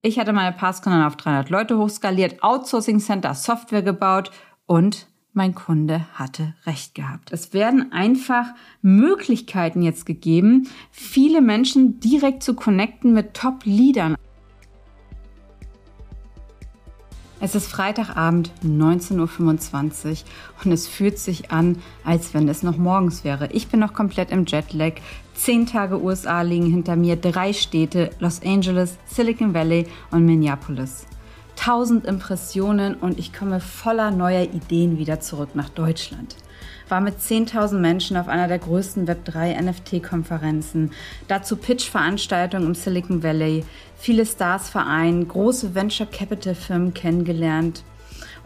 Ich hatte meine Passcon dann auf 300 Leute hochskaliert, Outsourcing Center, Software gebaut und mein Kunde hatte recht gehabt. Es werden einfach Möglichkeiten jetzt gegeben, viele Menschen direkt zu connecten mit Top-Leadern. Es ist Freitagabend 19.25 Uhr und es fühlt sich an, als wenn es noch morgens wäre. Ich bin noch komplett im Jetlag. Zehn Tage USA liegen hinter mir, drei Städte, Los Angeles, Silicon Valley und Minneapolis. Tausend Impressionen und ich komme voller neuer Ideen wieder zurück nach Deutschland war mit 10.000 Menschen auf einer der größten Web3 NFT-Konferenzen, dazu Pitch-Veranstaltungen im Silicon Valley, viele Stars vereinen, große Venture Capital Firmen kennengelernt.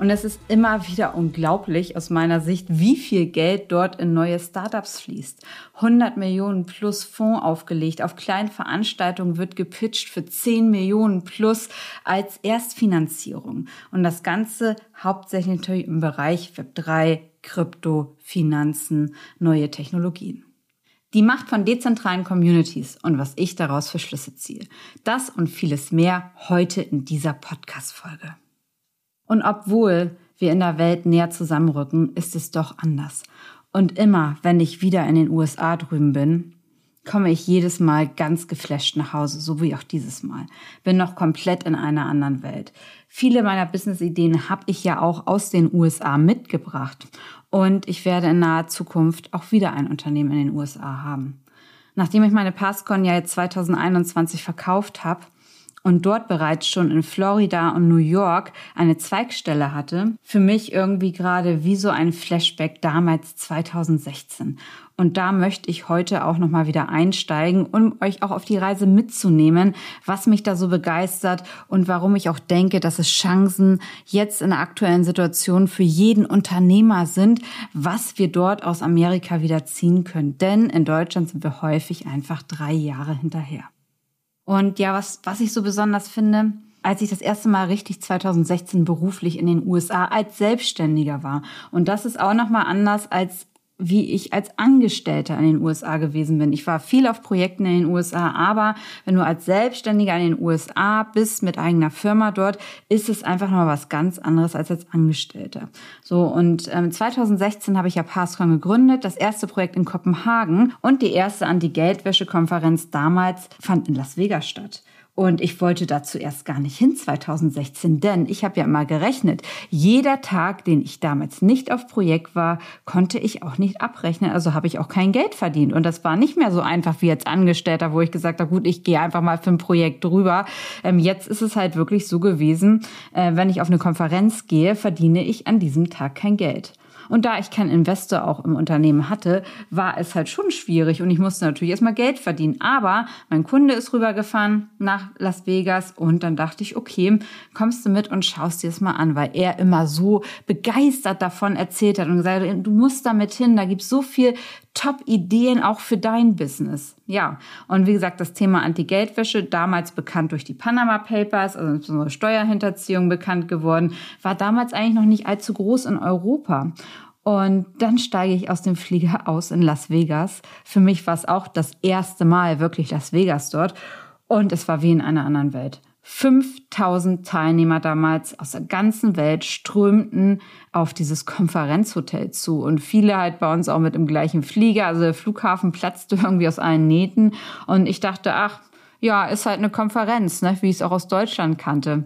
Und es ist immer wieder unglaublich aus meiner Sicht, wie viel Geld dort in neue Startups fließt. 100 Millionen plus Fonds aufgelegt. Auf kleinen Veranstaltungen wird gepitcht für 10 Millionen plus als Erstfinanzierung. Und das Ganze hauptsächlich natürlich im Bereich Web3, Krypto, Finanzen, neue Technologien. Die Macht von dezentralen Communities und was ich daraus für Schlüsse ziehe. Das und vieles mehr heute in dieser Podcast-Folge. Und obwohl wir in der Welt näher zusammenrücken, ist es doch anders. Und immer, wenn ich wieder in den USA drüben bin, komme ich jedes Mal ganz geflasht nach Hause, so wie auch dieses Mal. Bin noch komplett in einer anderen Welt. Viele meiner Business-Ideen habe ich ja auch aus den USA mitgebracht. Und ich werde in naher Zukunft auch wieder ein Unternehmen in den USA haben. Nachdem ich meine Passcon ja jetzt 2021 verkauft habe, und dort bereits schon in Florida und New York eine Zweigstelle hatte, für mich irgendwie gerade wie so ein Flashback damals 2016. Und da möchte ich heute auch nochmal wieder einsteigen, um euch auch auf die Reise mitzunehmen, was mich da so begeistert und warum ich auch denke, dass es Chancen jetzt in der aktuellen Situation für jeden Unternehmer sind, was wir dort aus Amerika wieder ziehen können. Denn in Deutschland sind wir häufig einfach drei Jahre hinterher. Und ja, was, was ich so besonders finde, als ich das erste Mal richtig 2016 beruflich in den USA als Selbstständiger war. Und das ist auch nochmal anders als wie ich als Angestellter in den USA gewesen bin. Ich war viel auf Projekten in den USA, aber wenn du als Selbstständiger in den USA bist mit eigener Firma dort, ist es einfach noch was ganz anderes als als Angestellter. So und ähm, 2016 habe ich ja Passcon gegründet, das erste Projekt in Kopenhagen und die erste Anti-Geldwäsche-Konferenz damals fand in Las Vegas statt. Und ich wollte da zuerst gar nicht hin 2016, denn ich habe ja immer gerechnet, jeder Tag, den ich damals nicht auf Projekt war, konnte ich auch nicht abrechnen. Also habe ich auch kein Geld verdient. Und das war nicht mehr so einfach wie als Angestellter, wo ich gesagt habe, gut, ich gehe einfach mal für ein Projekt drüber. Ähm, jetzt ist es halt wirklich so gewesen, äh, wenn ich auf eine Konferenz gehe, verdiene ich an diesem Tag kein Geld. Und da ich keinen Investor auch im Unternehmen hatte, war es halt schon schwierig und ich musste natürlich erstmal Geld verdienen. Aber mein Kunde ist rübergefahren nach Las Vegas und dann dachte ich, okay, kommst du mit und schaust dir das mal an, weil er immer so begeistert davon erzählt hat und gesagt hat, du musst damit hin, da gibt es so viel Top-Ideen auch für dein Business. Ja, und wie gesagt, das Thema Anti-Geldwäsche, damals bekannt durch die Panama Papers, also insbesondere Steuerhinterziehung bekannt geworden, war damals eigentlich noch nicht allzu groß in Europa. Und dann steige ich aus dem Flieger aus in Las Vegas. Für mich war es auch das erste Mal wirklich Las Vegas dort. Und es war wie in einer anderen Welt. 5000 Teilnehmer damals aus der ganzen Welt strömten auf dieses Konferenzhotel zu und viele halt bei uns auch mit im gleichen Flieger. Also der Flughafen platzte irgendwie aus allen Nähten und ich dachte, ach, ja, ist halt eine Konferenz, ne, wie ich es auch aus Deutschland kannte.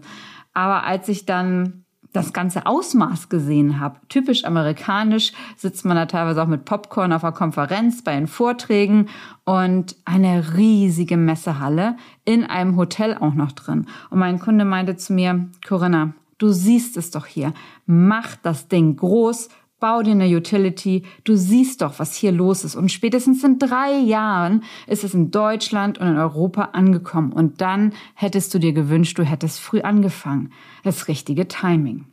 Aber als ich dann das ganze Ausmaß gesehen habe. Typisch amerikanisch sitzt man da teilweise auch mit Popcorn auf einer Konferenz bei den Vorträgen und eine riesige Messehalle in einem Hotel auch noch drin. Und mein Kunde meinte zu mir, Corinna, du siehst es doch hier. Mach das Ding groß, Bau dir eine Utility. Du siehst doch, was hier los ist. Und spätestens in drei Jahren ist es in Deutschland und in Europa angekommen. Und dann hättest du dir gewünscht, du hättest früh angefangen. Das richtige Timing.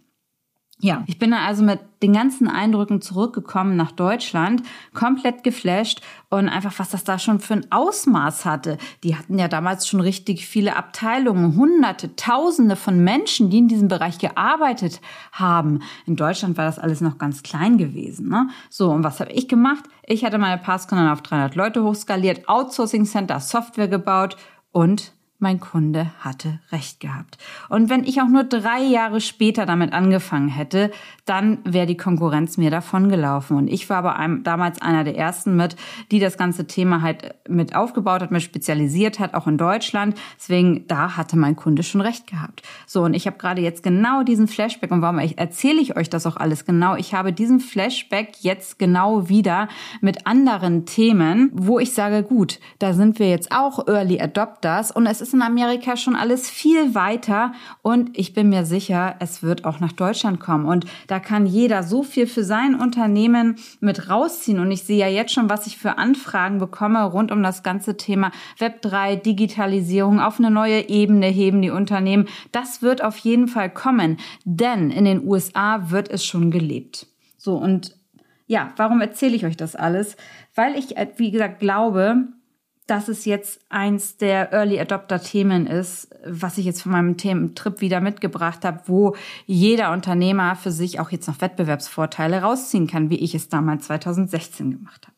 Ja, ich bin also mit den ganzen Eindrücken zurückgekommen nach Deutschland, komplett geflasht und einfach, was das da schon für ein Ausmaß hatte. Die hatten ja damals schon richtig viele Abteilungen, hunderte, tausende von Menschen, die in diesem Bereich gearbeitet haben. In Deutschland war das alles noch ganz klein gewesen. Ne? So, und was habe ich gemacht? Ich hatte meine Passcon auf 300 Leute hochskaliert, Outsourcing Center, Software gebaut und mein Kunde hatte recht gehabt. Und wenn ich auch nur drei Jahre später damit angefangen hätte, dann wäre die Konkurrenz mir davon gelaufen. Und ich war aber damals einer der ersten mit, die das ganze Thema halt mit aufgebaut hat, mit spezialisiert hat, auch in Deutschland. Deswegen, da hatte mein Kunde schon recht gehabt. So, und ich habe gerade jetzt genau diesen Flashback. Und warum erzähle ich euch das auch alles genau? Ich habe diesen Flashback jetzt genau wieder mit anderen Themen, wo ich sage, gut, da sind wir jetzt auch Early Adopters und es ist in Amerika schon alles viel weiter und ich bin mir sicher, es wird auch nach Deutschland kommen und da kann jeder so viel für sein Unternehmen mit rausziehen und ich sehe ja jetzt schon, was ich für Anfragen bekomme rund um das ganze Thema Web3, Digitalisierung auf eine neue Ebene heben die Unternehmen. Das wird auf jeden Fall kommen, denn in den USA wird es schon gelebt. So und ja, warum erzähle ich euch das alles? Weil ich, äh, wie gesagt, glaube, dass es jetzt eins der Early Adopter Themen ist, was ich jetzt von meinem Thementrip wieder mitgebracht habe, wo jeder Unternehmer für sich auch jetzt noch Wettbewerbsvorteile rausziehen kann, wie ich es damals 2016 gemacht habe.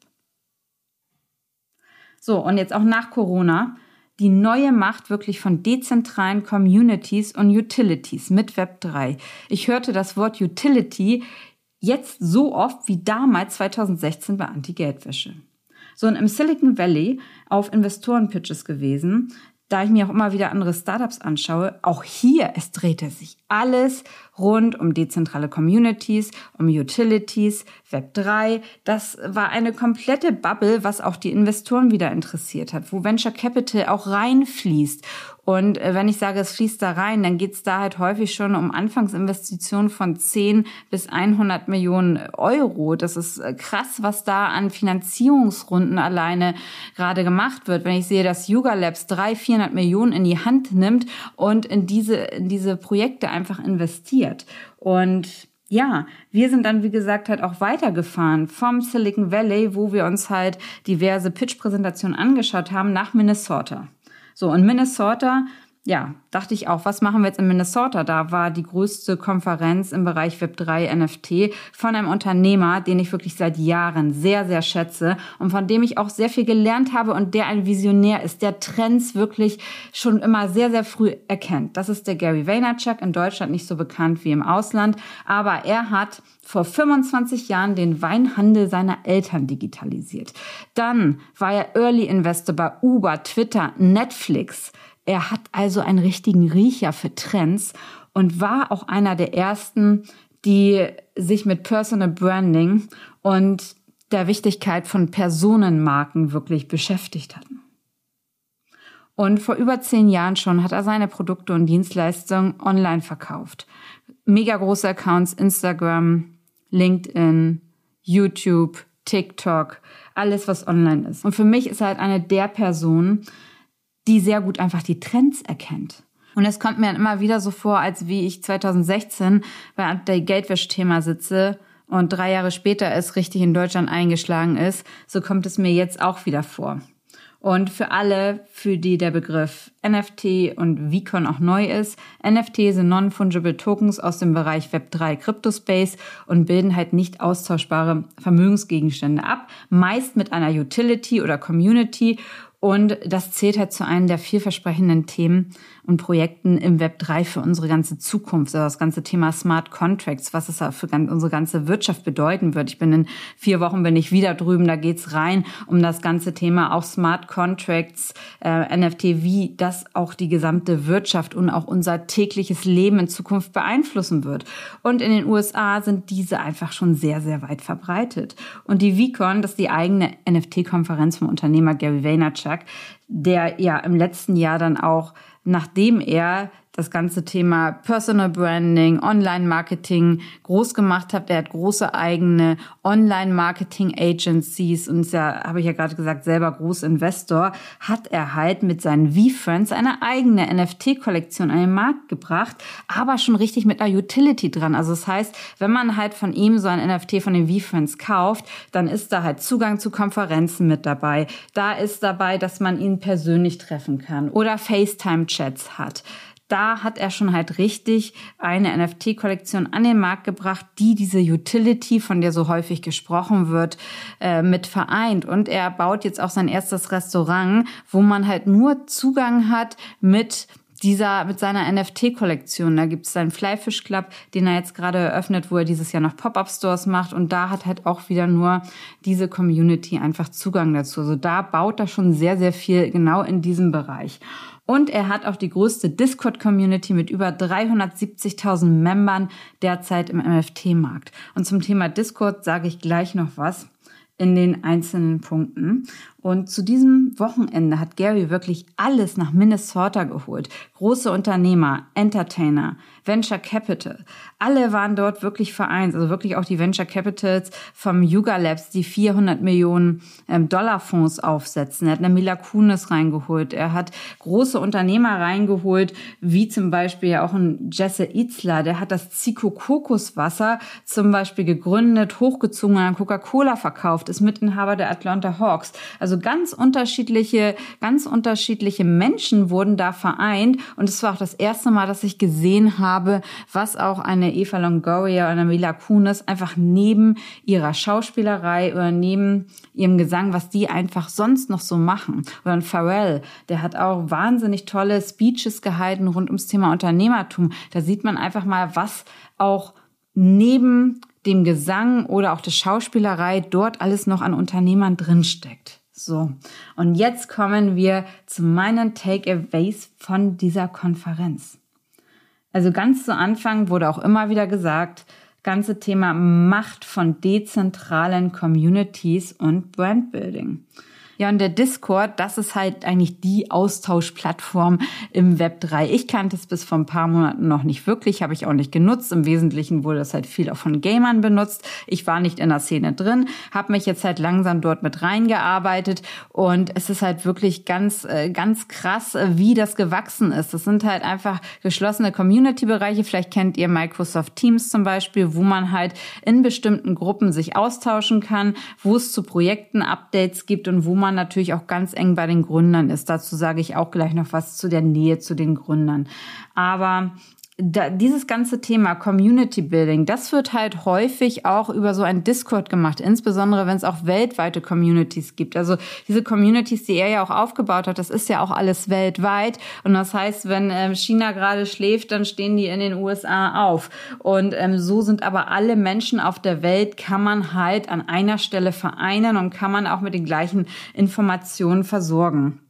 So, und jetzt auch nach Corona die neue Macht wirklich von dezentralen Communities und Utilities mit Web 3. Ich hörte das Wort Utility jetzt so oft wie damals 2016 bei Anti-Geldwäsche. So, und im Silicon Valley auf Investorenpitches gewesen, da ich mir auch immer wieder andere Startups anschaue, auch hier, es drehte sich alles rund um dezentrale Communities, um Utilities, Web 3. Das war eine komplette Bubble, was auch die Investoren wieder interessiert hat, wo Venture Capital auch reinfließt. Und äh, wenn ich sage, es fließt da rein, dann geht es da halt häufig schon um Anfangsinvestitionen von 10 bis 100 Millionen Euro. Das ist äh, krass, was da an Finanzierungsrunden alleine gerade gemacht wird. Wenn ich sehe, dass Yuga Labs 300, 400 Millionen in die Hand nimmt und in diese, in diese Projekte einfach investiert. Und ja, wir sind dann, wie gesagt, halt auch weitergefahren vom Silicon Valley, wo wir uns halt diverse Pitch-Präsentationen angeschaut haben, nach Minnesota. So, in Minnesota ja, dachte ich auch, was machen wir jetzt in Minnesota? Da war die größte Konferenz im Bereich Web3 NFT von einem Unternehmer, den ich wirklich seit Jahren sehr, sehr schätze und von dem ich auch sehr viel gelernt habe und der ein Visionär ist, der Trends wirklich schon immer sehr, sehr früh erkennt. Das ist der Gary Vaynerchuk, in Deutschland nicht so bekannt wie im Ausland, aber er hat vor 25 Jahren den Weinhandel seiner Eltern digitalisiert. Dann war er Early Investor bei Uber, Twitter, Netflix. Er hat also einen richtigen Riecher für Trends und war auch einer der ersten, die sich mit Personal Branding und der Wichtigkeit von Personenmarken wirklich beschäftigt hatten. Und vor über zehn Jahren schon hat er seine Produkte und Dienstleistungen online verkauft. Mega große Accounts, Instagram, LinkedIn, YouTube, TikTok, alles was online ist. Und für mich ist er halt eine der Personen, die sehr gut einfach die Trends erkennt. Und es kommt mir immer wieder so vor, als wie ich 2016 bei der Geldwäsch-Thema sitze und drei Jahre später es richtig in Deutschland eingeschlagen ist, so kommt es mir jetzt auch wieder vor. Und für alle, für die der Begriff NFT und Vicon auch neu ist, NFT sind Non-Fungible Tokens aus dem Bereich Web3 Cryptospace und bilden halt nicht austauschbare Vermögensgegenstände ab, meist mit einer Utility oder Community und das zählt halt zu einem der vielversprechenden Themen und Projekten im Web 3 für unsere ganze Zukunft. Also das ganze Thema Smart Contracts, was es für unsere ganze Wirtschaft bedeuten wird. Ich bin in vier Wochen bin ich wieder drüben, da geht's rein um das ganze Thema auch Smart Contracts, äh, NFT, wie das auch die gesamte Wirtschaft und auch unser tägliches Leben in Zukunft beeinflussen wird. Und in den USA sind diese einfach schon sehr, sehr weit verbreitet. Und die VCon, das ist die eigene NFT-Konferenz vom Unternehmer Gary Vaynerchuk, der ja im letzten Jahr dann auch nachdem er das ganze Thema Personal Branding, Online-Marketing groß gemacht hat. Er hat große eigene Online-Marketing-Agencies und ist ja, habe ich ja gerade gesagt, selber Großinvestor, hat er halt mit seinen V-Friends eine eigene NFT-Kollektion an den Markt gebracht, aber schon richtig mit einer Utility dran. Also das heißt, wenn man halt von ihm so ein NFT von den V-Friends kauft, dann ist da halt Zugang zu Konferenzen mit dabei. Da ist dabei, dass man ihn persönlich treffen kann oder FaceTime-Chats hat da hat er schon halt richtig eine NFT-Kollektion an den Markt gebracht, die diese Utility, von der so häufig gesprochen wird, äh, mit vereint. Und er baut jetzt auch sein erstes Restaurant, wo man halt nur Zugang hat mit dieser mit seiner NFT-Kollektion. Da gibt es seinen Flyfish Club, den er jetzt gerade eröffnet, wo er dieses Jahr noch Pop-up-Stores macht. Und da hat halt auch wieder nur diese Community einfach Zugang dazu. Also da baut er schon sehr, sehr viel genau in diesem Bereich. Und er hat auch die größte Discord-Community mit über 370.000 Membern derzeit im NFT-Markt. Und zum Thema Discord sage ich gleich noch was in den einzelnen Punkten. Und zu diesem Wochenende hat Gary wirklich alles nach Minnesota geholt. Große Unternehmer, Entertainer, Venture Capital. Alle waren dort wirklich vereint. Also wirklich auch die Venture Capitals vom Yuga Labs, die 400 Millionen ähm, Dollar Fonds aufsetzen. Er hat eine Mila Kunis reingeholt. Er hat große Unternehmer reingeholt, wie zum Beispiel ja auch ein Jesse Itzler. Der hat das Zico Kokoswasser zum Beispiel gegründet, hochgezogen an Coca-Cola verkauft, ist Mitinhaber der Atlanta Hawks. Also also ganz unterschiedliche, ganz unterschiedliche Menschen wurden da vereint. Und es war auch das erste Mal, dass ich gesehen habe, was auch eine Eva Longoria oder eine Mila Kunis einfach neben ihrer Schauspielerei oder neben ihrem Gesang, was die einfach sonst noch so machen. Oder ein Pharrell, der hat auch wahnsinnig tolle Speeches gehalten rund ums Thema Unternehmertum. Da sieht man einfach mal, was auch neben dem Gesang oder auch der Schauspielerei dort alles noch an Unternehmern drinsteckt. So, und jetzt kommen wir zu meinen Takeaways von dieser Konferenz. Also ganz zu Anfang wurde auch immer wieder gesagt, ganze Thema Macht von dezentralen Communities und Brandbuilding. Ja, und der Discord, das ist halt eigentlich die Austauschplattform im Web 3. Ich kannte es bis vor ein paar Monaten noch nicht wirklich, habe ich auch nicht genutzt. Im Wesentlichen wurde das halt viel auch von Gamern benutzt. Ich war nicht in der Szene drin, habe mich jetzt halt langsam dort mit reingearbeitet und es ist halt wirklich ganz, äh, ganz krass, äh, wie das gewachsen ist. Das sind halt einfach geschlossene Community-Bereiche. Vielleicht kennt ihr Microsoft Teams zum Beispiel, wo man halt in bestimmten Gruppen sich austauschen kann, wo es zu Projekten Updates gibt und wo man man natürlich auch ganz eng bei den Gründern ist. Dazu sage ich auch gleich noch was zu der Nähe zu den Gründern. Aber da, dieses ganze Thema Community Building, das wird halt häufig auch über so ein Discord gemacht, insbesondere wenn es auch weltweite Communities gibt. Also diese Communities, die er ja auch aufgebaut hat, das ist ja auch alles weltweit. Und das heißt, wenn ähm, China gerade schläft, dann stehen die in den USA auf. Und ähm, so sind aber alle Menschen auf der Welt, kann man halt an einer Stelle vereinen und kann man auch mit den gleichen Informationen versorgen.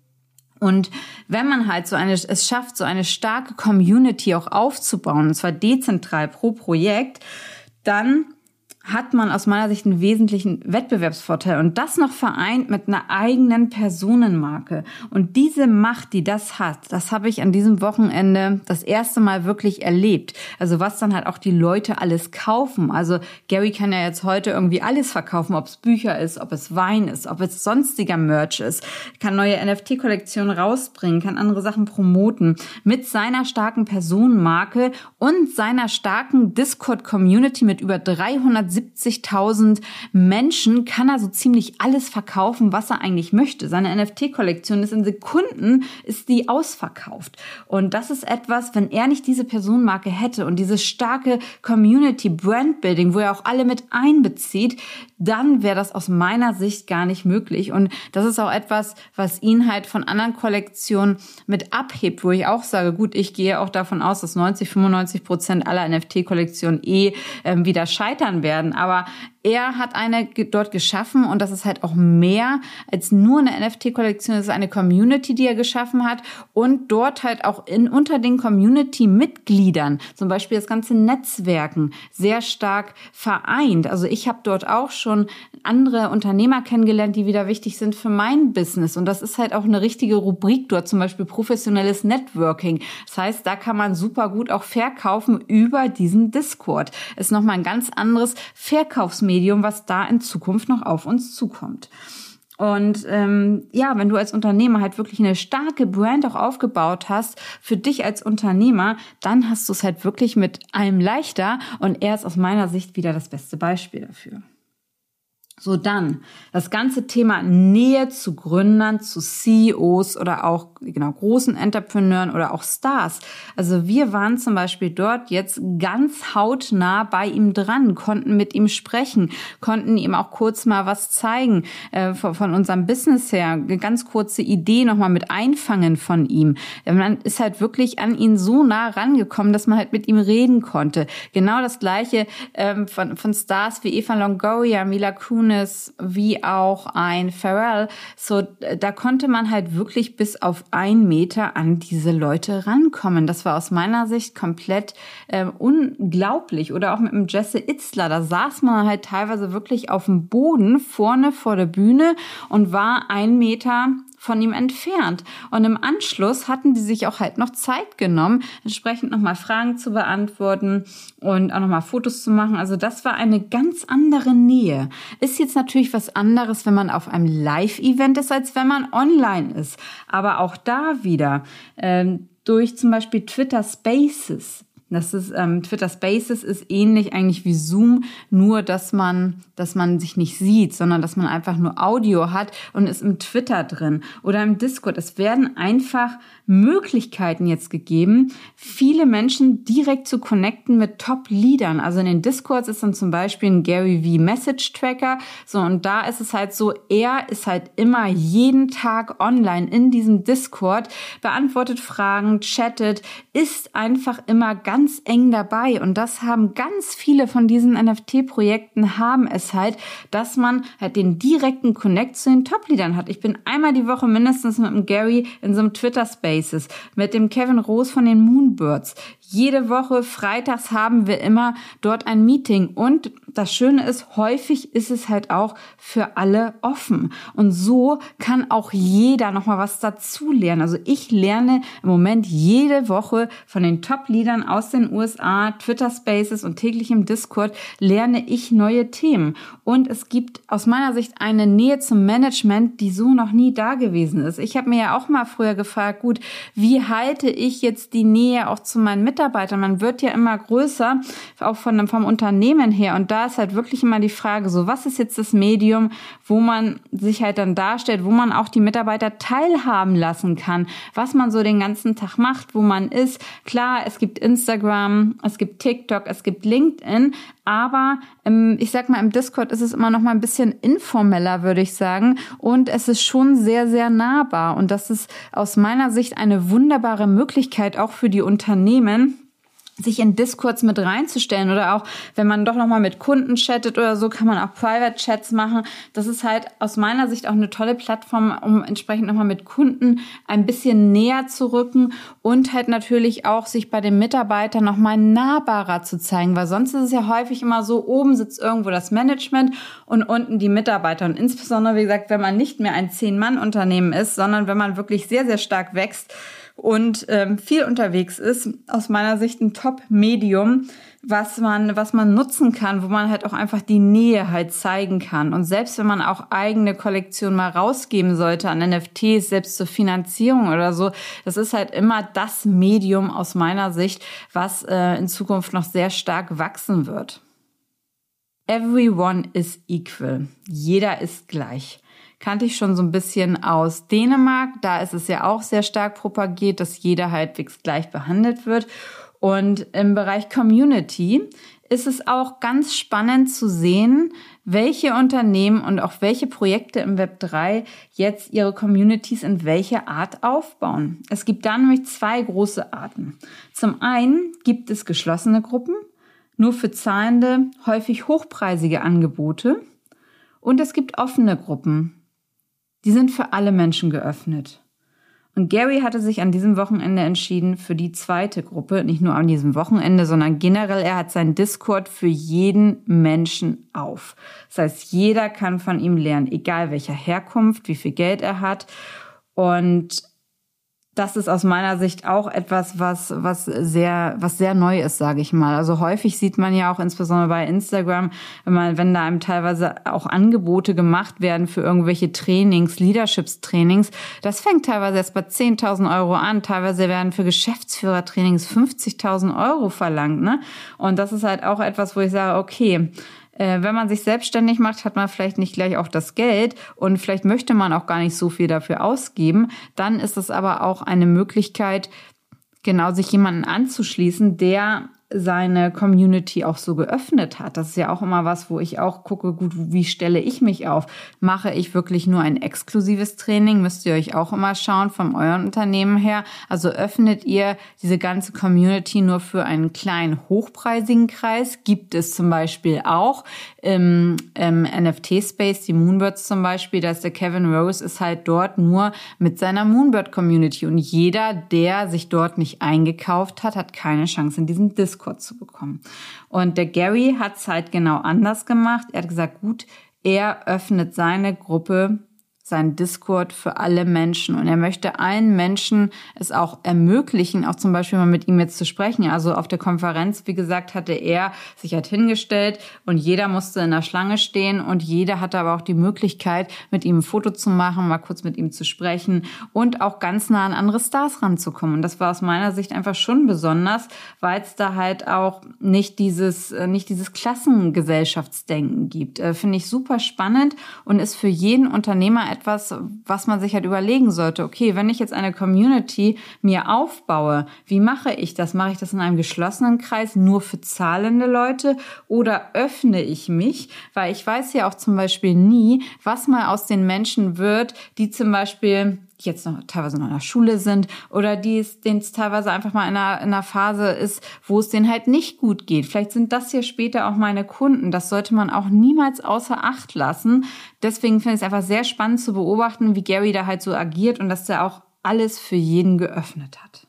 Und wenn man halt so eine, es schafft, so eine starke Community auch aufzubauen, und zwar dezentral pro Projekt, dann hat man aus meiner Sicht einen wesentlichen Wettbewerbsvorteil und das noch vereint mit einer eigenen Personenmarke. Und diese Macht, die das hat, das habe ich an diesem Wochenende das erste Mal wirklich erlebt. Also was dann halt auch die Leute alles kaufen. Also Gary kann ja jetzt heute irgendwie alles verkaufen, ob es Bücher ist, ob es Wein ist, ob es sonstiger Merch ist, kann neue NFT-Kollektionen rausbringen, kann andere Sachen promoten mit seiner starken Personenmarke und seiner starken Discord-Community mit über 300 70.000 Menschen kann er so ziemlich alles verkaufen, was er eigentlich möchte. Seine NFT-Kollektion ist in Sekunden, ist die ausverkauft. Und das ist etwas, wenn er nicht diese Personenmarke hätte und diese starke Community Brand Building, wo er auch alle mit einbezieht, dann wäre das aus meiner Sicht gar nicht möglich. Und das ist auch etwas, was ihn halt von anderen Kollektionen mit abhebt, wo ich auch sage, gut, ich gehe auch davon aus, dass 90, 95 Prozent aller NFT-Kollektionen eh ähm, wieder scheitern werden. Aber er hat eine dort geschaffen und das ist halt auch mehr als nur eine NFT-Kollektion. Es ist eine Community, die er geschaffen hat und dort halt auch in, unter den Community-Mitgliedern, zum Beispiel das ganze Netzwerken, sehr stark vereint. Also ich habe dort auch schon andere Unternehmer kennengelernt, die wieder wichtig sind für mein Business und das ist halt auch eine richtige Rubrik dort, zum Beispiel professionelles Networking. Das heißt, da kann man super gut auch verkaufen über diesen Discord. Ist nochmal ein ganz anderes Verkaufsmedium Medium, was da in Zukunft noch auf uns zukommt. Und ähm, ja, wenn du als Unternehmer halt wirklich eine starke Brand auch aufgebaut hast, für dich als Unternehmer, dann hast du es halt wirklich mit allem leichter und er ist aus meiner Sicht wieder das beste Beispiel dafür. So dann das ganze Thema Nähe zu Gründern, zu CEOs oder auch genau großen Entrepreneuren oder auch Stars. Also wir waren zum Beispiel dort jetzt ganz hautnah bei ihm dran, konnten mit ihm sprechen, konnten ihm auch kurz mal was zeigen äh, von, von, unserem Business her, eine ganz kurze Idee nochmal mit einfangen von ihm. Man ist halt wirklich an ihn so nah rangekommen, dass man halt mit ihm reden konnte. Genau das gleiche ähm, von, von Stars wie Eva Longoria, Mila Kuhn, Kunis wie auch ein Pharrell. So, da konnte man halt wirklich bis auf ein Meter an diese Leute rankommen. Das war aus meiner Sicht komplett äh, unglaublich. Oder auch mit dem Jesse Itzler, da saß man halt teilweise wirklich auf dem Boden vorne vor der Bühne und war ein Meter von ihm entfernt. Und im Anschluss hatten die sich auch halt noch Zeit genommen, entsprechend nochmal Fragen zu beantworten und auch nochmal Fotos zu machen. Also das war eine ganz andere Nähe. Ist jetzt natürlich was anderes, wenn man auf einem Live-Event ist, als wenn man online ist. Aber auch da wieder, ähm, durch zum Beispiel Twitter Spaces das ist ähm, Twitter Spaces ist ähnlich eigentlich wie Zoom, nur dass man, dass man sich nicht sieht, sondern dass man einfach nur Audio hat und ist im Twitter drin oder im Discord. Es werden einfach Möglichkeiten jetzt gegeben, viele Menschen direkt zu connecten mit Top-Leadern. Also in den Discords ist dann zum Beispiel ein Gary V Message Tracker. So und da ist es halt so, er ist halt immer jeden Tag online in diesem Discord, beantwortet Fragen, chattet, ist einfach immer ganz eng dabei und das haben ganz viele von diesen NFT-Projekten haben es halt, dass man halt den direkten Connect zu den Top-Leadern hat. Ich bin einmal die Woche mindestens mit dem Gary in so einem Twitter Spaces, mit dem Kevin Rose von den Moonbirds. Jede Woche freitags haben wir immer dort ein Meeting und das Schöne ist, häufig ist es halt auch für alle offen und so kann auch jeder noch mal was dazu lernen. Also ich lerne im Moment jede Woche von den Top-Leadern aus den USA, Twitter Spaces und täglich im Discord lerne ich neue Themen und es gibt aus meiner Sicht eine Nähe zum Management, die so noch nie da gewesen ist. Ich habe mir ja auch mal früher gefragt, gut, wie halte ich jetzt die Nähe auch zu meinen Mitarbeitern. Man wird ja immer größer, auch von, vom Unternehmen her. Und da ist halt wirklich immer die Frage, so was ist jetzt das Medium, wo man sich halt dann darstellt, wo man auch die Mitarbeiter teilhaben lassen kann, was man so den ganzen Tag macht, wo man ist. Klar, es gibt Instagram, es gibt TikTok, es gibt LinkedIn, aber im, ich sag mal, im Discord ist es immer noch mal ein bisschen informeller, würde ich sagen. Und es ist schon sehr, sehr nahbar. Und das ist aus meiner Sicht eine wunderbare Möglichkeit auch für die Unternehmen, sich in Discords mit reinzustellen oder auch wenn man doch noch mal mit Kunden chattet oder so, kann man auch Private Chats machen. Das ist halt aus meiner Sicht auch eine tolle Plattform, um entsprechend noch mal mit Kunden ein bisschen näher zu rücken und halt natürlich auch sich bei den Mitarbeitern noch mal nahbarer zu zeigen, weil sonst ist es ja häufig immer so, oben sitzt irgendwo das Management und unten die Mitarbeiter und insbesondere wie gesagt, wenn man nicht mehr ein Zehn-Mann-Unternehmen ist, sondern wenn man wirklich sehr sehr stark wächst, und ähm, viel unterwegs ist, aus meiner Sicht ein Top-Medium, was man, was man nutzen kann, wo man halt auch einfach die Nähe halt zeigen kann. Und selbst wenn man auch eigene Kollektionen mal rausgeben sollte an NFTs, selbst zur Finanzierung oder so, das ist halt immer das Medium aus meiner Sicht, was äh, in Zukunft noch sehr stark wachsen wird. Everyone is equal. Jeder ist gleich kannte ich schon so ein bisschen aus Dänemark. Da ist es ja auch sehr stark propagiert, dass jeder halbwegs gleich behandelt wird. Und im Bereich Community ist es auch ganz spannend zu sehen, welche Unternehmen und auch welche Projekte im Web 3 jetzt ihre Communities in welcher Art aufbauen. Es gibt da nämlich zwei große Arten. Zum einen gibt es geschlossene Gruppen, nur für zahlende, häufig hochpreisige Angebote. Und es gibt offene Gruppen, die sind für alle Menschen geöffnet. Und Gary hatte sich an diesem Wochenende entschieden für die zweite Gruppe, nicht nur an diesem Wochenende, sondern generell, er hat seinen Discord für jeden Menschen auf. Das heißt, jeder kann von ihm lernen, egal welcher Herkunft, wie viel Geld er hat. Und das ist aus meiner Sicht auch etwas, was, was sehr, was sehr neu ist, sage ich mal. Also häufig sieht man ja auch insbesondere bei Instagram, wenn man, wenn da einem teilweise auch Angebote gemacht werden für irgendwelche Trainings, Leaderships-Trainings, das fängt teilweise erst bei 10.000 Euro an. Teilweise werden für Geschäftsführertrainings 50.000 Euro verlangt, ne? Und das ist halt auch etwas, wo ich sage, okay, äh, wenn man sich selbstständig macht, hat man vielleicht nicht gleich auch das Geld und vielleicht möchte man auch gar nicht so viel dafür ausgeben. Dann ist es aber auch eine Möglichkeit, genau sich jemanden anzuschließen, der seine Community auch so geöffnet hat. Das ist ja auch immer was, wo ich auch gucke, gut, wie stelle ich mich auf? Mache ich wirklich nur ein exklusives Training? Müsst ihr euch auch immer schauen von euren Unternehmen her. Also öffnet ihr diese ganze Community nur für einen kleinen hochpreisigen Kreis? Gibt es zum Beispiel auch im, im NFT-Space, die Moonbirds zum Beispiel, da ist der Kevin Rose ist halt dort nur mit seiner Moonbird-Community und jeder, der sich dort nicht eingekauft hat, hat keine Chance in diesen Discord Discord zu bekommen. Und der Gary hat es halt genau anders gemacht. Er hat gesagt, gut, er öffnet seine Gruppe sein Discord für alle Menschen. Und er möchte allen Menschen es auch ermöglichen, auch zum Beispiel mal mit ihm jetzt zu sprechen. Also auf der Konferenz, wie gesagt, hatte er sich halt hingestellt und jeder musste in der Schlange stehen und jeder hatte aber auch die Möglichkeit, mit ihm ein Foto zu machen, mal kurz mit ihm zu sprechen und auch ganz nah an andere Stars ranzukommen. Und das war aus meiner Sicht einfach schon besonders, weil es da halt auch nicht dieses, äh, nicht dieses Klassengesellschaftsdenken gibt. Äh, Finde ich super spannend und ist für jeden Unternehmer etwas, was man sich halt überlegen sollte. Okay, wenn ich jetzt eine Community mir aufbaue, wie mache ich das? Mache ich das in einem geschlossenen Kreis nur für zahlende Leute oder öffne ich mich? Weil ich weiß ja auch zum Beispiel nie, was mal aus den Menschen wird, die zum Beispiel die jetzt noch teilweise noch in der Schule sind oder die es, denen es teilweise einfach mal in einer, in einer Phase ist, wo es denen halt nicht gut geht. Vielleicht sind das hier später auch meine Kunden. Das sollte man auch niemals außer Acht lassen. Deswegen finde ich es einfach sehr spannend zu beobachten, wie Gary da halt so agiert und dass der auch alles für jeden geöffnet hat.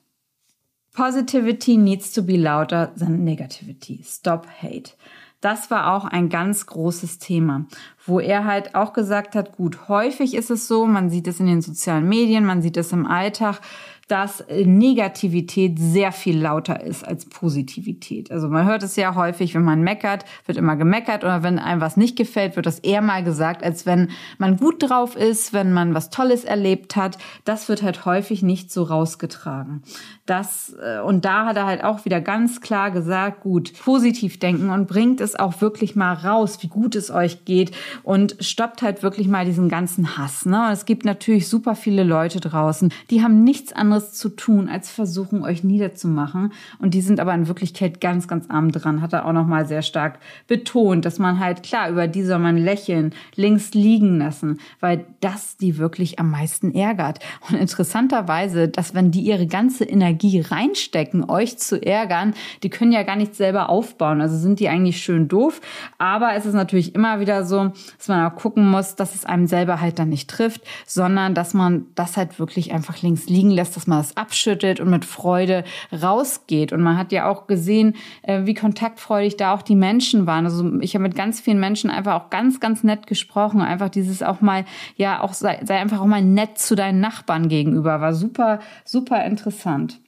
Positivity needs to be louder than negativity. Stop hate. Das war auch ein ganz großes Thema, wo er halt auch gesagt hat, gut, häufig ist es so, man sieht es in den sozialen Medien, man sieht es im Alltag, dass Negativität sehr viel lauter ist als Positivität. Also man hört es ja häufig, wenn man meckert, wird immer gemeckert oder wenn einem was nicht gefällt, wird das eher mal gesagt, als wenn man gut drauf ist, wenn man was Tolles erlebt hat. Das wird halt häufig nicht so rausgetragen. Das, äh, und da hat er halt auch wieder ganz klar gesagt, gut, positiv denken und bringt es auch wirklich mal raus, wie gut es euch geht und stoppt halt wirklich mal diesen ganzen Hass. Ne? Und es gibt natürlich super viele Leute draußen, die haben nichts anderes zu tun, als versuchen, euch niederzumachen. Und die sind aber in Wirklichkeit ganz, ganz arm dran. Hat er auch nochmal sehr stark betont, dass man halt, klar, über die soll man lächeln, links liegen lassen, weil das die wirklich am meisten ärgert. Und interessanterweise, dass wenn die ihre ganze Energie Energie reinstecken, euch zu ärgern, die können ja gar nichts selber aufbauen. Also sind die eigentlich schön doof. Aber es ist natürlich immer wieder so, dass man auch gucken muss, dass es einem selber halt dann nicht trifft, sondern dass man das halt wirklich einfach links liegen lässt, dass man das abschüttelt und mit Freude rausgeht. Und man hat ja auch gesehen, äh, wie kontaktfreudig da auch die Menschen waren. Also ich habe mit ganz vielen Menschen einfach auch ganz, ganz nett gesprochen. Einfach dieses auch mal, ja, auch sei, sei einfach auch mal nett zu deinen Nachbarn gegenüber. War super, super interessant.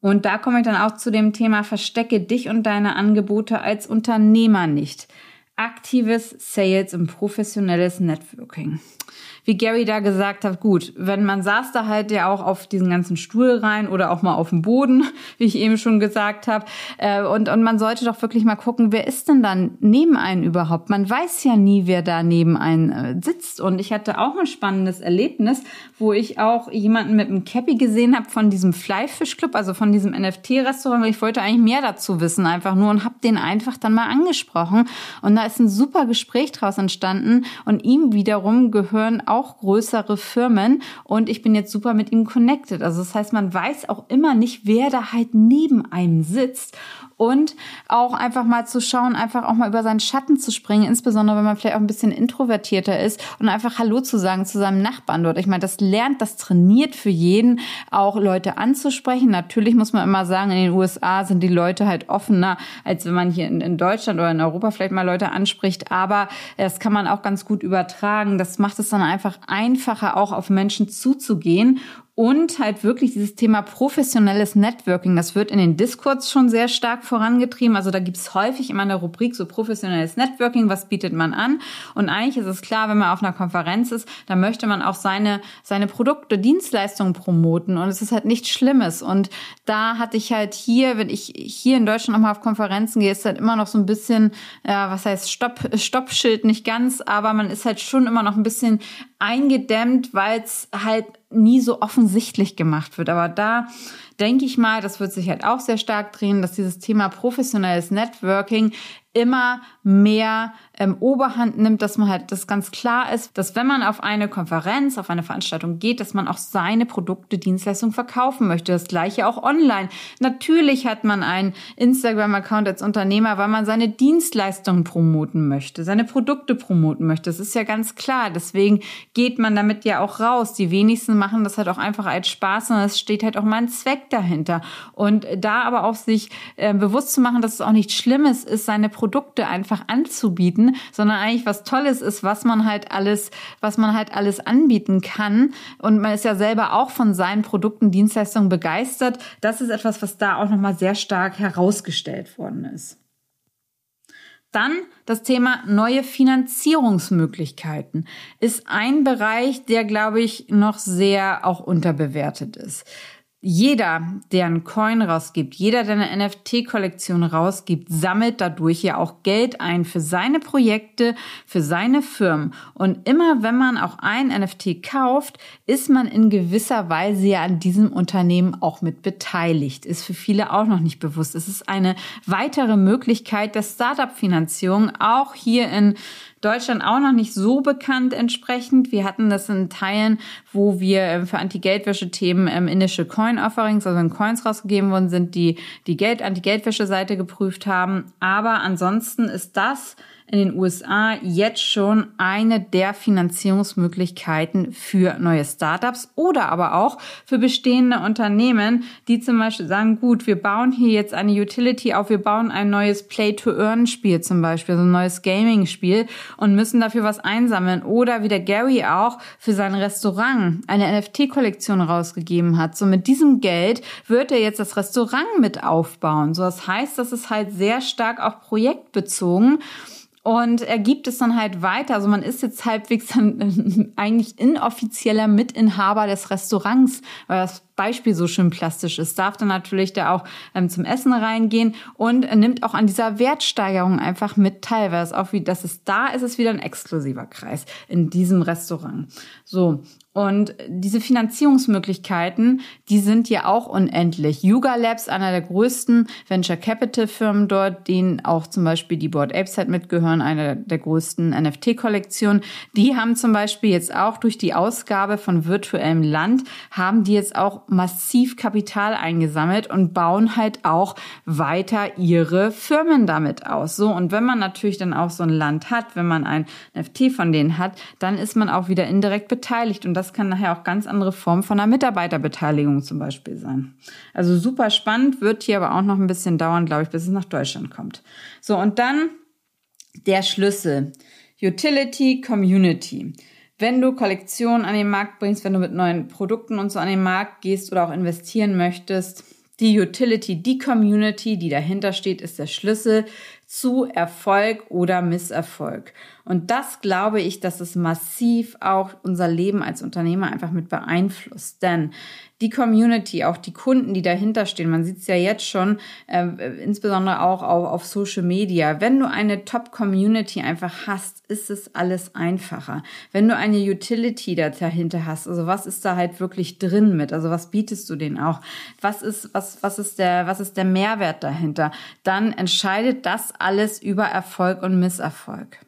Und da komme ich dann auch zu dem Thema, verstecke dich und deine Angebote als Unternehmer nicht. Aktives Sales und professionelles Networking wie Gary da gesagt hat, gut, wenn man saß da halt ja auch auf diesen ganzen Stuhl rein oder auch mal auf dem Boden, wie ich eben schon gesagt habe. Äh, und, und man sollte doch wirklich mal gucken, wer ist denn dann neben einen überhaupt? Man weiß ja nie, wer da neben einen äh, sitzt. Und ich hatte auch ein spannendes Erlebnis, wo ich auch jemanden mit einem Cappy gesehen habe von diesem Flyfish Club, also von diesem NFT-Restaurant. Ich wollte eigentlich mehr dazu wissen, einfach nur und habe den einfach dann mal angesprochen. Und da ist ein super Gespräch draus entstanden. Und ihm wiederum gehören auch auch größere Firmen und ich bin jetzt super mit ihm connected. Also das heißt, man weiß auch immer nicht, wer da halt neben einem sitzt und auch einfach mal zu schauen, einfach auch mal über seinen Schatten zu springen, insbesondere wenn man vielleicht auch ein bisschen introvertierter ist und einfach Hallo zu sagen zu seinem Nachbarn dort. Ich meine, das lernt, das trainiert für jeden, auch Leute anzusprechen. Natürlich muss man immer sagen, in den USA sind die Leute halt offener, als wenn man hier in, in Deutschland oder in Europa vielleicht mal Leute anspricht. Aber das kann man auch ganz gut übertragen. Das macht es dann einfach einfacher, auch auf Menschen zuzugehen und halt wirklich dieses Thema professionelles Networking. Das wird in den Discords schon sehr stark vorangetrieben. Also da gibt's häufig immer eine Rubrik so professionelles Networking, was bietet man an? Und eigentlich ist es klar, wenn man auf einer Konferenz ist, dann möchte man auch seine, seine Produkte, Dienstleistungen promoten und es ist halt nichts Schlimmes. Und da hatte ich halt hier, wenn ich hier in Deutschland nochmal auf Konferenzen gehe, ist halt immer noch so ein bisschen, äh, was heißt Stopp, Stoppschild nicht ganz, aber man ist halt schon immer noch ein bisschen eingedämmt, weil es halt nie so offensichtlich gemacht wird. Aber da denke ich mal, das wird sich halt auch sehr stark drehen, dass dieses Thema professionelles Networking immer mehr ähm, Oberhand nimmt, dass man halt das ganz klar ist, dass wenn man auf eine Konferenz, auf eine Veranstaltung geht, dass man auch seine Produkte, Dienstleistungen verkaufen möchte. Das gleiche auch online. Natürlich hat man einen Instagram-Account als Unternehmer, weil man seine Dienstleistungen promoten möchte, seine Produkte promoten möchte. Das ist ja ganz klar. Deswegen geht man damit ja auch raus. Die wenigsten machen das halt auch einfach als Spaß, sondern es steht halt auch mal ein Zweck dahinter. Und da aber auch sich äh, bewusst zu machen, dass es auch nichts Schlimmes ist, seine Produkte einfach anzubieten, sondern eigentlich was Tolles ist, was man halt alles, was man halt alles anbieten kann. Und man ist ja selber auch von seinen Produkten, Dienstleistungen begeistert. Das ist etwas, was da auch nochmal sehr stark herausgestellt worden ist. Dann das Thema neue Finanzierungsmöglichkeiten ist ein Bereich, der, glaube ich, noch sehr auch unterbewertet ist. Jeder, der einen Coin rausgibt, jeder, der eine NFT-Kollektion rausgibt, sammelt dadurch ja auch Geld ein für seine Projekte, für seine Firmen. Und immer wenn man auch ein NFT kauft, ist man in gewisser Weise ja an diesem Unternehmen auch mit beteiligt. Ist für viele auch noch nicht bewusst. Es ist eine weitere Möglichkeit der Startup-Finanzierung, auch hier in Deutschland auch noch nicht so bekannt entsprechend. Wir hatten das in Teilen, wo wir ähm, für Anti-Geldwäsche-Themen ähm, Initial Coin Offerings, also in Coins rausgegeben worden sind, die die Geld Anti-Geldwäsche-Seite geprüft haben. Aber ansonsten ist das in den USA jetzt schon eine der Finanzierungsmöglichkeiten für neue Startups oder aber auch für bestehende Unternehmen, die zum Beispiel sagen, gut, wir bauen hier jetzt eine Utility auf, wir bauen ein neues Play-to-Earn-Spiel zum Beispiel, so ein neues Gaming-Spiel und müssen dafür was einsammeln. Oder wie der Gary auch für sein Restaurant eine NFT-Kollektion rausgegeben hat. So mit diesem Geld wird er jetzt das Restaurant mit aufbauen. So das heißt, das ist halt sehr stark auch projektbezogen. Und er gibt es dann halt weiter. Also man ist jetzt halbwegs dann eigentlich inoffizieller Mitinhaber des Restaurants, weil das Beispiel so schön plastisch ist, darf dann natürlich da auch ähm, zum Essen reingehen und nimmt auch an dieser Wertsteigerung einfach mit teil, weil es auch wie, dass es da ist, es wieder ein exklusiver Kreis in diesem Restaurant. So. Und diese Finanzierungsmöglichkeiten, die sind ja auch unendlich. Yuga Labs, einer der größten Venture Capital Firmen dort, denen auch zum Beispiel die Board Apes halt mitgehören, einer der größten NFT-Kollektionen, die haben zum Beispiel jetzt auch durch die Ausgabe von virtuellem Land, haben die jetzt auch massiv Kapital eingesammelt und bauen halt auch weiter ihre Firmen damit aus. So, und wenn man natürlich dann auch so ein Land hat, wenn man ein NFT von denen hat, dann ist man auch wieder indirekt beteiligt. Und das kann nachher auch ganz andere Formen von einer Mitarbeiterbeteiligung zum Beispiel sein. Also super spannend, wird hier aber auch noch ein bisschen dauern, glaube ich, bis es nach Deutschland kommt. So, und dann der Schlüssel. Utility Community wenn du Kollektionen an den Markt bringst, wenn du mit neuen Produkten und so an den Markt gehst oder auch investieren möchtest, die Utility, die Community, die dahinter steht, ist der Schlüssel zu Erfolg oder Misserfolg. Und das glaube ich, dass es massiv auch unser Leben als Unternehmer einfach mit beeinflusst. Denn die Community, auch die Kunden, die dahinter stehen, man sieht es ja jetzt schon, äh, insbesondere auch auf, auf Social Media. Wenn du eine Top-Community einfach hast, ist es alles einfacher. Wenn du eine Utility dahinter hast, also was ist da halt wirklich drin mit? Also was bietest du denen auch? Was ist, was, was ist der, was ist der Mehrwert dahinter? Dann entscheidet das alles über Erfolg und Misserfolg.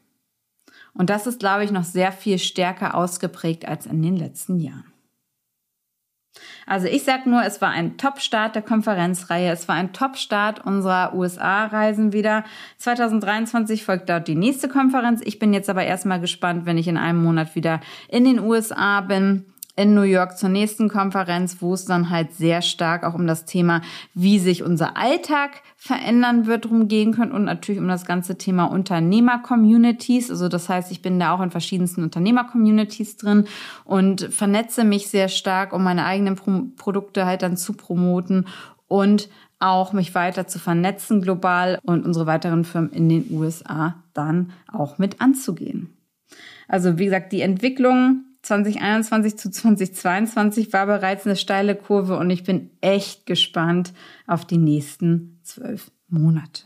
Und das ist, glaube ich, noch sehr viel stärker ausgeprägt als in den letzten Jahren. Also ich sag nur, es war ein Top-Start der Konferenzreihe. Es war ein Top-Start unserer USA-Reisen wieder. 2023 folgt dort die nächste Konferenz. Ich bin jetzt aber erstmal gespannt, wenn ich in einem Monat wieder in den USA bin in New York zur nächsten Konferenz, wo es dann halt sehr stark auch um das Thema, wie sich unser Alltag verändern wird, drum gehen können und natürlich um das ganze Thema Unternehmer-Communities. Also das heißt, ich bin da auch in verschiedensten Unternehmer-Communities drin und vernetze mich sehr stark, um meine eigenen Pro Produkte halt dann zu promoten und auch mich weiter zu vernetzen global und unsere weiteren Firmen in den USA dann auch mit anzugehen. Also wie gesagt, die Entwicklung 2021 zu 2022 war bereits eine steile Kurve und ich bin echt gespannt auf die nächsten zwölf Monate.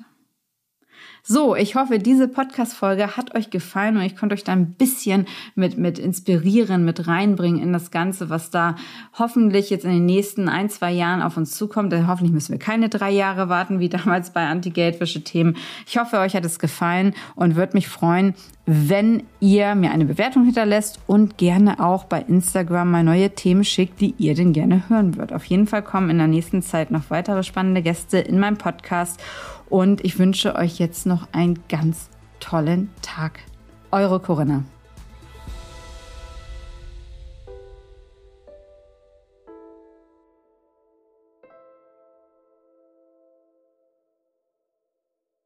So, ich hoffe, diese Podcast-Folge hat euch gefallen und ich konnte euch da ein bisschen mit, mit inspirieren, mit reinbringen in das Ganze, was da hoffentlich jetzt in den nächsten ein, zwei Jahren auf uns zukommt. Denn hoffentlich müssen wir keine drei Jahre warten, wie damals bei Anti-Geldwäsche-Themen. Ich hoffe, euch hat es gefallen und würde mich freuen, wenn ihr mir eine Bewertung hinterlässt und gerne auch bei Instagram mal neue Themen schickt, die ihr denn gerne hören würdet. Auf jeden Fall kommen in der nächsten Zeit noch weitere spannende Gäste in meinem Podcast und ich wünsche euch jetzt noch einen ganz tollen Tag. Eure Corinna.